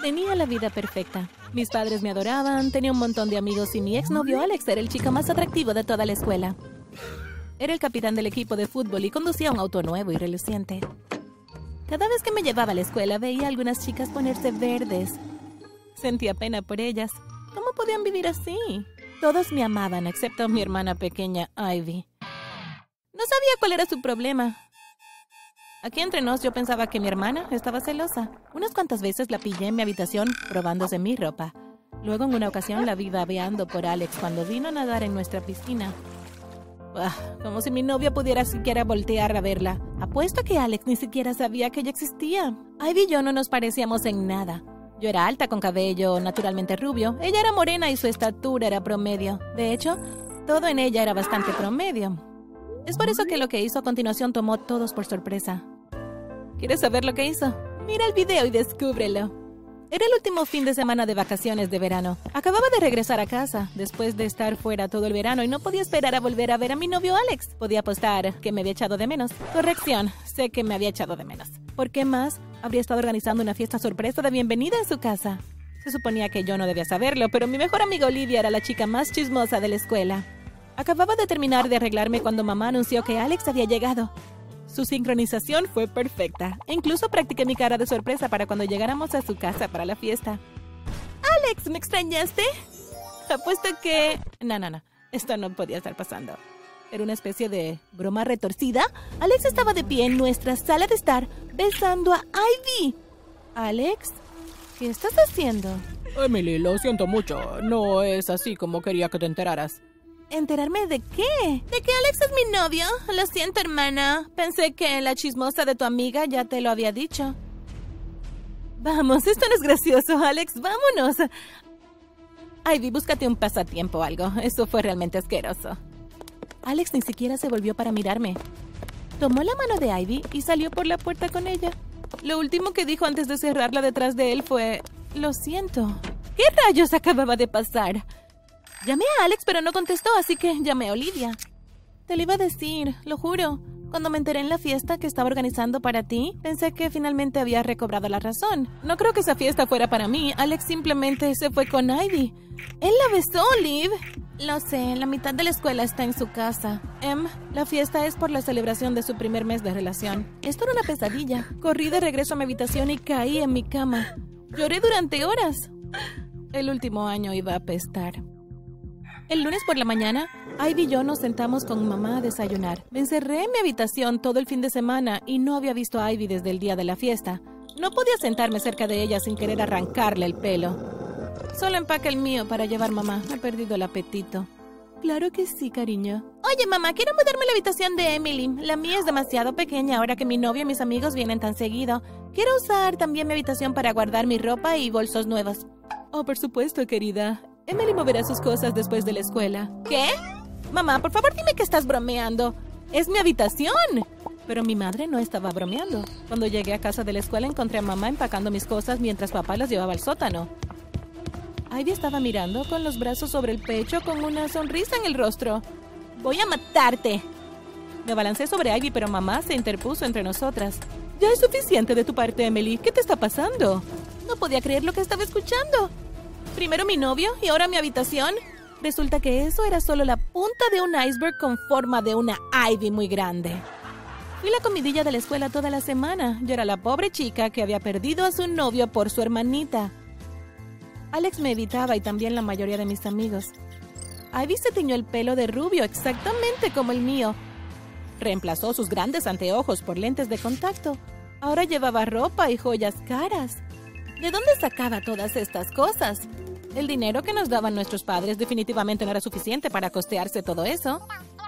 Tenía la vida perfecta. Mis padres me adoraban, tenía un montón de amigos y mi exnovio Alex era el chico más atractivo de toda la escuela. Era el capitán del equipo de fútbol y conducía un auto nuevo y reluciente. Cada vez que me llevaba a la escuela veía algunas chicas ponerse verdes. Sentía pena por ellas. ¿Cómo podían vivir así? Todos me amaban, excepto mi hermana pequeña, Ivy. No sabía cuál era su problema. Aquí entre nos yo pensaba que mi hermana estaba celosa. Unas cuantas veces la pillé en mi habitación probándose mi ropa. Luego en una ocasión la vi babeando por Alex cuando vino a nadar en nuestra piscina. Ah, como si mi novia pudiera siquiera voltear a verla. Apuesto que Alex ni siquiera sabía que ella existía. Ivy y yo no nos parecíamos en nada. Yo era alta con cabello naturalmente rubio. Ella era morena y su estatura era promedio. De hecho, todo en ella era bastante promedio. Es por eso que lo que hizo a continuación tomó todos por sorpresa. ¿Quieres saber lo que hizo? Mira el video y descúbrelo. Era el último fin de semana de vacaciones de verano. Acababa de regresar a casa, después de estar fuera todo el verano y no podía esperar a volver a ver a mi novio Alex. Podía apostar que me había echado de menos. Corrección, sé que me había echado de menos. ¿Por qué más? Habría estado organizando una fiesta sorpresa de bienvenida en su casa. Se suponía que yo no debía saberlo, pero mi mejor amiga Olivia era la chica más chismosa de la escuela. Acababa de terminar de arreglarme cuando mamá anunció que Alex había llegado. Su sincronización fue perfecta. Incluso practiqué mi cara de sorpresa para cuando llegáramos a su casa para la fiesta. Alex, ¿me extrañaste? Apuesto que... No, no, no. Esto no podía estar pasando. Era una especie de broma retorcida. Alex estaba de pie en nuestra sala de estar besando a Ivy. Alex, ¿qué estás haciendo? Emily, lo siento mucho. No es así como quería que te enteraras. ¿Enterarme de qué? De que Alex es mi novio. Lo siento, hermana. Pensé que la chismosa de tu amiga ya te lo había dicho. Vamos, esto no es gracioso, Alex. Vámonos. Ivy, búscate un pasatiempo o algo. Eso fue realmente asqueroso. Alex ni siquiera se volvió para mirarme. Tomó la mano de Ivy y salió por la puerta con ella. Lo último que dijo antes de cerrarla detrás de él fue... Lo siento. ¿Qué rayos acababa de pasar? Llamé a Alex, pero no contestó, así que llamé a Olivia. Te lo iba a decir, lo juro. Cuando me enteré en la fiesta que estaba organizando para ti, pensé que finalmente había recobrado la razón. No creo que esa fiesta fuera para mí. Alex simplemente se fue con Ivy. Él la besó, Liv. Lo sé, la mitad de la escuela está en su casa. Em, la fiesta es por la celebración de su primer mes de relación. Esto era una pesadilla. Corrí de regreso a mi habitación y caí en mi cama. Lloré durante horas. El último año iba a apestar. El lunes por la mañana, Ivy y yo nos sentamos con mamá a desayunar. Me encerré en mi habitación todo el fin de semana y no había visto a Ivy desde el día de la fiesta. No podía sentarme cerca de ella sin querer arrancarle el pelo. Solo empaca el mío para llevar mamá. He perdido el apetito. Claro que sí, cariño. Oye, mamá, quiero mudarme a la habitación de Emily. La mía es demasiado pequeña ahora que mi novio y mis amigos vienen tan seguido. Quiero usar también mi habitación para guardar mi ropa y bolsos nuevos. Oh, por supuesto, querida. Emily moverá sus cosas después de la escuela. ¿Qué? Mamá, por favor dime que estás bromeando. Es mi habitación. Pero mi madre no estaba bromeando. Cuando llegué a casa de la escuela encontré a mamá empacando mis cosas mientras papá las llevaba al sótano. Ivy estaba mirando con los brazos sobre el pecho con una sonrisa en el rostro. Voy a matarte. Me balancé sobre Ivy, pero mamá se interpuso entre nosotras. Ya es suficiente de tu parte, Emily. ¿Qué te está pasando? No podía creer lo que estaba escuchando. Primero mi novio y ahora mi habitación. Resulta que eso era solo la punta de un iceberg con forma de una Ivy muy grande. Fui la comidilla de la escuela toda la semana. Yo era la pobre chica que había perdido a su novio por su hermanita. Alex me evitaba y también la mayoría de mis amigos. Ivy se tiñó el pelo de rubio exactamente como el mío. Reemplazó sus grandes anteojos por lentes de contacto. Ahora llevaba ropa y joyas caras. ¿De dónde sacaba todas estas cosas? El dinero que nos daban nuestros padres definitivamente no era suficiente para costearse todo eso.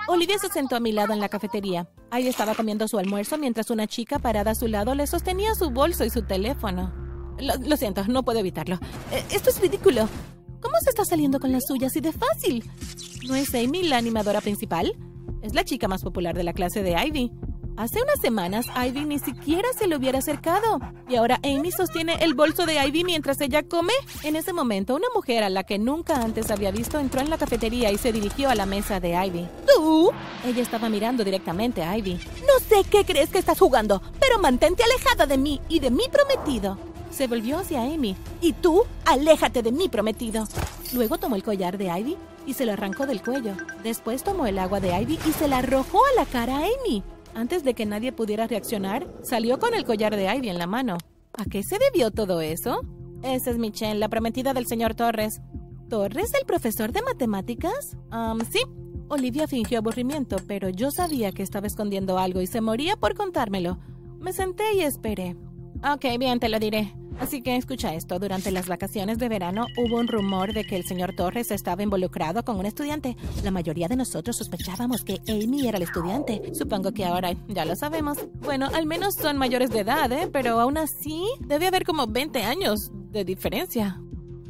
Olivia se sentó a mi lado en la cafetería. Ahí estaba comiendo su almuerzo mientras una chica parada a su lado le sostenía su bolso y su teléfono. Lo, siento, no puedo evitarlo. Eh, esto es ridículo. ¿Cómo se está saliendo con las suyas y de fácil? ¿No es Amy la animadora principal? Es la chica más popular de la clase de Ivy. Hace unas semanas Ivy ni siquiera se le hubiera acercado. Y ahora Amy sostiene el bolso de Ivy mientras ella come. En ese momento, una mujer a la que nunca antes había visto entró en la cafetería y se dirigió a la mesa de Ivy. ¿Tú? Ella estaba mirando directamente a Ivy. No sé qué crees que estás jugando, pero mantente alejada de mí y de mi prometido. Se volvió hacia Amy. Y tú, aléjate de mi prometido. Luego tomó el collar de Ivy y se lo arrancó del cuello. Después tomó el agua de Ivy y se la arrojó a la cara a Amy. Antes de que nadie pudiera reaccionar, salió con el collar de Ivy en la mano. ¿A qué se debió todo eso? Esa es Michelle, la prometida del señor Torres. ¿Torres, el profesor de matemáticas? Um, sí. Olivia fingió aburrimiento, pero yo sabía que estaba escondiendo algo y se moría por contármelo. Me senté y esperé. Ok, bien, te lo diré. Así que escucha esto, durante las vacaciones de verano hubo un rumor de que el señor Torres estaba involucrado con un estudiante. La mayoría de nosotros sospechábamos que Amy era el estudiante. Supongo que ahora ya lo sabemos. Bueno, al menos son mayores de edad, ¿eh? Pero aún así debe haber como 20 años de diferencia.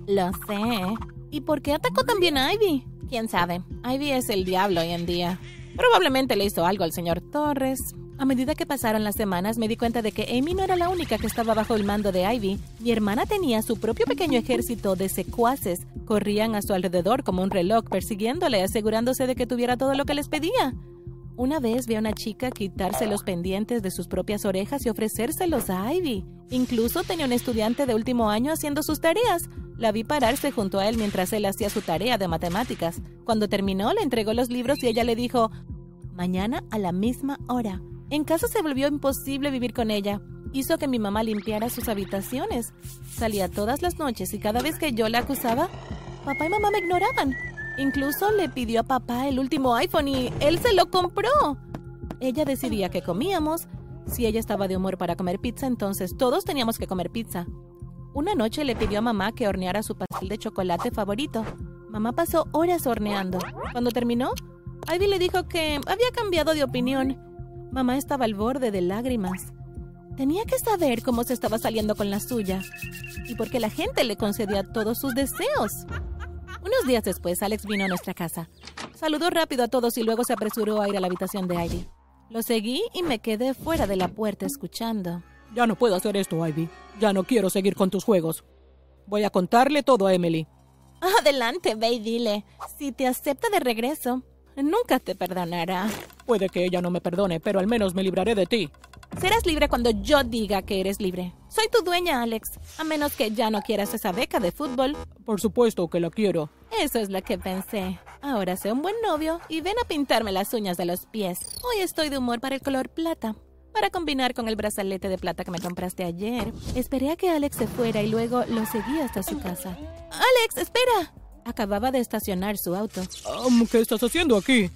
Lo sé. ¿Y por qué atacó también a Ivy? ¿Quién sabe? Ivy es el diablo hoy en día. Probablemente le hizo algo al señor Torres. A medida que pasaron las semanas me di cuenta de que Amy no era la única que estaba bajo el mando de Ivy. Mi hermana tenía su propio pequeño ejército de secuaces. Corrían a su alrededor como un reloj, persiguiéndole, asegurándose de que tuviera todo lo que les pedía. Una vez vi a una chica quitarse los pendientes de sus propias orejas y ofrecérselos a Ivy. Incluso tenía un estudiante de último año haciendo sus tareas. La vi pararse junto a él mientras él hacía su tarea de matemáticas. Cuando terminó, le entregó los libros y ella le dijo, mañana a la misma hora. En casa se volvió imposible vivir con ella. Hizo que mi mamá limpiara sus habitaciones. Salía todas las noches y cada vez que yo la acusaba, papá y mamá me ignoraban. Incluso le pidió a papá el último iPhone y él se lo compró. Ella decidía que comíamos. Si ella estaba de humor para comer pizza, entonces todos teníamos que comer pizza. Una noche le pidió a mamá que horneara su pastel de chocolate favorito. Mamá pasó horas horneando. Cuando terminó, Ivy le dijo que había cambiado de opinión Mamá estaba al borde de lágrimas. Tenía que saber cómo se estaba saliendo con la suya y por qué la gente le concedía todos sus deseos. Unos días después, Alex vino a nuestra casa. Saludó rápido a todos y luego se apresuró a ir a la habitación de Ivy. Lo seguí y me quedé fuera de la puerta escuchando. Ya no puedo hacer esto, Ivy. Ya no quiero seguir con tus juegos. Voy a contarle todo a Emily. Adelante, ve y dile. Si te acepta de regreso, Nunca te perdonará. Puede que ella no me perdone, pero al menos me libraré de ti. Serás libre cuando yo diga que eres libre. Soy tu dueña, Alex. A menos que ya no quieras esa beca de fútbol. Por supuesto que la quiero. Eso es lo que pensé. Ahora sé un buen novio y ven a pintarme las uñas de los pies. Hoy estoy de humor para el color plata. Para combinar con el brazalete de plata que me compraste ayer. Esperé a que Alex se fuera y luego lo seguí hasta su casa. ¡Alex, espera! Acababa de estacionar su auto. ¿Qué estás haciendo aquí?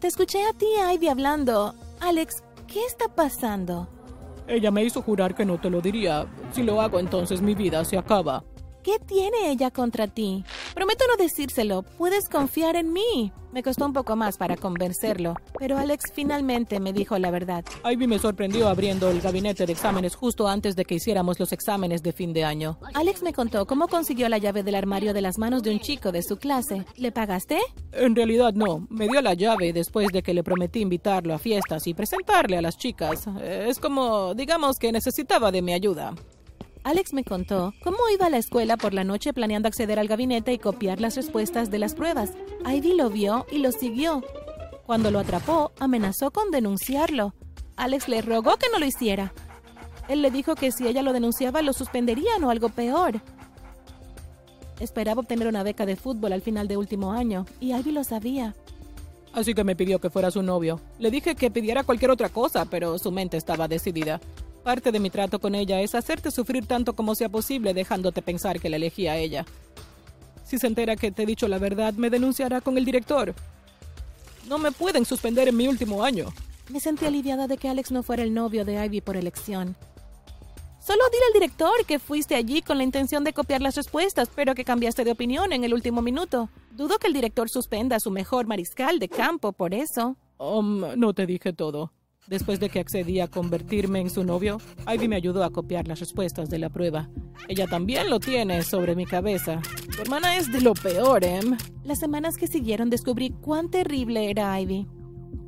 Te escuché a ti, Ivy, hablando. Alex, ¿qué está pasando? Ella me hizo jurar que no te lo diría. Si lo hago, entonces mi vida se acaba. ¿Qué tiene ella contra ti? Prometo no decírselo. Puedes confiar en mí. Me costó un poco más para convencerlo, pero Alex finalmente me dijo la verdad. Ivy me sorprendió abriendo el gabinete de exámenes justo antes de que hiciéramos los exámenes de fin de año. Alex me contó cómo consiguió la llave del armario de las manos de un chico de su clase. ¿Le pagaste? En realidad no. Me dio la llave después de que le prometí invitarlo a fiestas y presentarle a las chicas. Es como, digamos que necesitaba de mi ayuda. Alex me contó cómo iba a la escuela por la noche planeando acceder al gabinete y copiar las respuestas de las pruebas. Ivy lo vio y lo siguió. Cuando lo atrapó, amenazó con denunciarlo. Alex le rogó que no lo hiciera. Él le dijo que si ella lo denunciaba lo suspenderían o algo peor. Esperaba obtener una beca de fútbol al final de último año, y Ivy lo sabía. Así que me pidió que fuera su novio. Le dije que pidiera cualquier otra cosa, pero su mente estaba decidida. Parte de mi trato con ella es hacerte sufrir tanto como sea posible dejándote pensar que la elegí a ella. Si se entera que te he dicho la verdad, me denunciará con el director. No me pueden suspender en mi último año. Me sentí aliviada de que Alex no fuera el novio de Ivy por elección. Solo dile al director que fuiste allí con la intención de copiar las respuestas, pero que cambiaste de opinión en el último minuto. Dudo que el director suspenda a su mejor mariscal de campo por eso. Um, no te dije todo. Después de que accedí a convertirme en su novio, Ivy me ayudó a copiar las respuestas de la prueba. Ella también lo tiene sobre mi cabeza. Tu hermana es de lo peor, Em. Las semanas que siguieron descubrí cuán terrible era Ivy.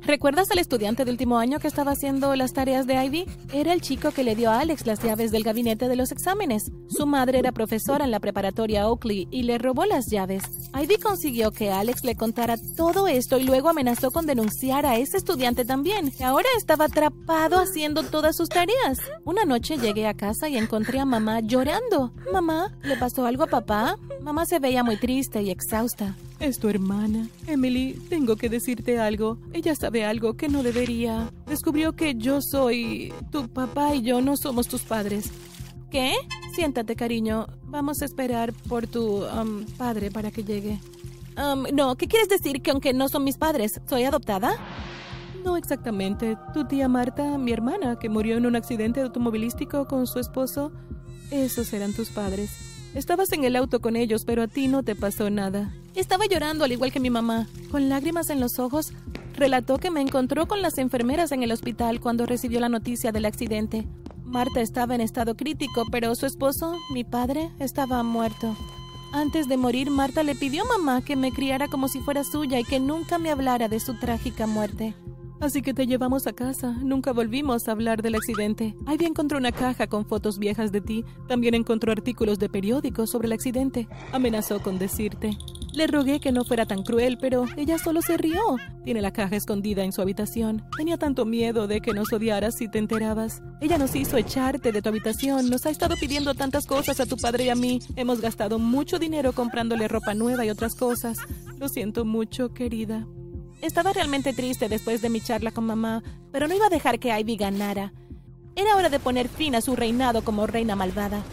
¿Recuerdas al estudiante de último año que estaba haciendo las tareas de Ivy? Era el chico que le dio a Alex las llaves del gabinete de los exámenes. Su madre era profesora en la preparatoria Oakley y le robó las llaves. Ivy consiguió que Alex le contara todo esto y luego amenazó con denunciar a ese estudiante también, que ahora estaba atrapado haciendo todas sus tareas. Una noche llegué a casa y encontré a mamá llorando. Mamá, ¿le pasó algo a papá? Mamá se veía muy triste y exhausta. Es tu hermana. Emily, tengo que decirte algo. Ella sabe algo que no debería. Descubrió que yo soy... Tu papá y yo no somos tus padres. ¿Qué? Siéntate, cariño. Vamos a esperar por tu um, padre para que llegue. Um, no, ¿qué quieres decir que aunque no son mis padres, soy adoptada? No exactamente. Tu tía Marta, mi hermana, que murió en un accidente automovilístico con su esposo, esos eran tus padres. Estabas en el auto con ellos, pero a ti no te pasó nada. Estaba llorando al igual que mi mamá. Con lágrimas en los ojos, relató que me encontró con las enfermeras en el hospital cuando recibió la noticia del accidente. Marta estaba en estado crítico, pero su esposo, mi padre, estaba muerto. Antes de morir, Marta le pidió a mamá que me criara como si fuera suya y que nunca me hablara de su trágica muerte. Así que te llevamos a casa. Nunca volvimos a hablar del accidente. Ivy encontró una caja con fotos viejas de ti. También encontró artículos de periódicos sobre el accidente. Amenazó con decirte. Le rogué que no fuera tan cruel, pero ella solo se rió. Tiene la caja escondida en su habitación. Tenía tanto miedo de que nos odiaras si te enterabas. Ella nos hizo echarte de tu habitación. Nos ha estado pidiendo tantas cosas a tu padre y a mí. Hemos gastado mucho dinero comprándole ropa nueva y otras cosas. Lo siento mucho, querida. Estaba realmente triste después de mi charla con mamá, pero no iba a dejar que Ivy ganara. Era hora de poner fin a su reinado como reina malvada.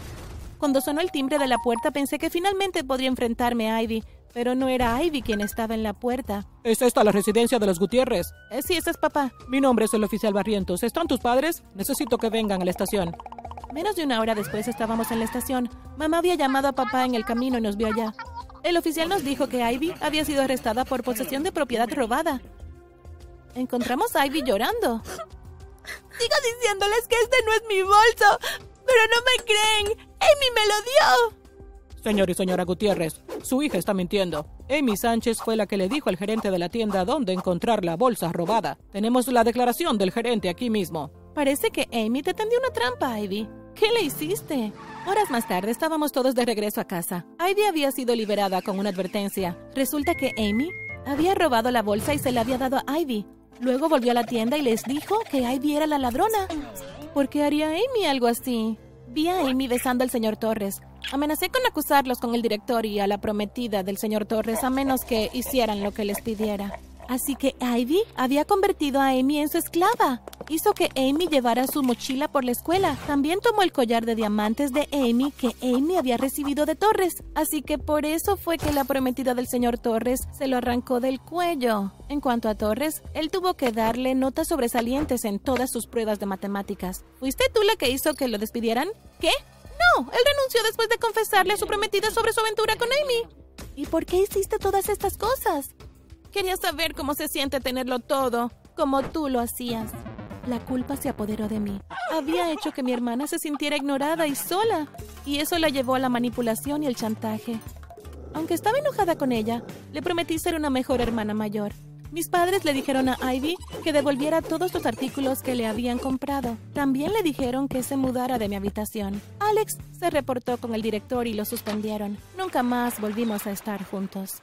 Cuando sonó el timbre de la puerta pensé que finalmente podría enfrentarme a Ivy, pero no era Ivy quien estaba en la puerta. ¿Es esta la residencia de los Gutiérrez? Eh, sí, ese es papá. Mi nombre es el oficial Barrientos. ¿Están tus padres? Necesito que vengan a la estación. Menos de una hora después estábamos en la estación. Mamá había llamado a papá en el camino y nos vio allá. El oficial nos dijo que Ivy había sido arrestada por posesión de propiedad robada. Encontramos a Ivy llorando. Sigo diciéndoles que este no es mi bolso, pero no me creen. Amy me lo dio. Señor y señora Gutiérrez, su hija está mintiendo. Amy Sánchez fue la que le dijo al gerente de la tienda dónde encontrar la bolsa robada. Tenemos la declaración del gerente aquí mismo. Parece que Amy te tendió una trampa, Ivy. ¿Qué le hiciste? Horas más tarde estábamos todos de regreso a casa. Ivy había sido liberada con una advertencia. Resulta que Amy había robado la bolsa y se la había dado a Ivy. Luego volvió a la tienda y les dijo que Ivy era la ladrona. ¿Por qué haría Amy algo así? Vi a Amy besando al señor Torres. Amenacé con acusarlos con el director y a la prometida del señor Torres a menos que hicieran lo que les pidiera. Así que Ivy había convertido a Amy en su esclava. Hizo que Amy llevara su mochila por la escuela. También tomó el collar de diamantes de Amy que Amy había recibido de Torres. Así que por eso fue que la prometida del señor Torres se lo arrancó del cuello. En cuanto a Torres, él tuvo que darle notas sobresalientes en todas sus pruebas de matemáticas. ¿Fuiste tú la que hizo que lo despidieran? ¿Qué? No, él renunció después de confesarle a su prometida sobre su aventura con Amy. ¿Y por qué hiciste todas estas cosas? Quería saber cómo se siente tenerlo todo, como tú lo hacías. La culpa se apoderó de mí. Había hecho que mi hermana se sintiera ignorada y sola, y eso la llevó a la manipulación y el chantaje. Aunque estaba enojada con ella, le prometí ser una mejor hermana mayor. Mis padres le dijeron a Ivy que devolviera todos los artículos que le habían comprado. También le dijeron que se mudara de mi habitación. Alex se reportó con el director y lo suspendieron. Nunca más volvimos a estar juntos.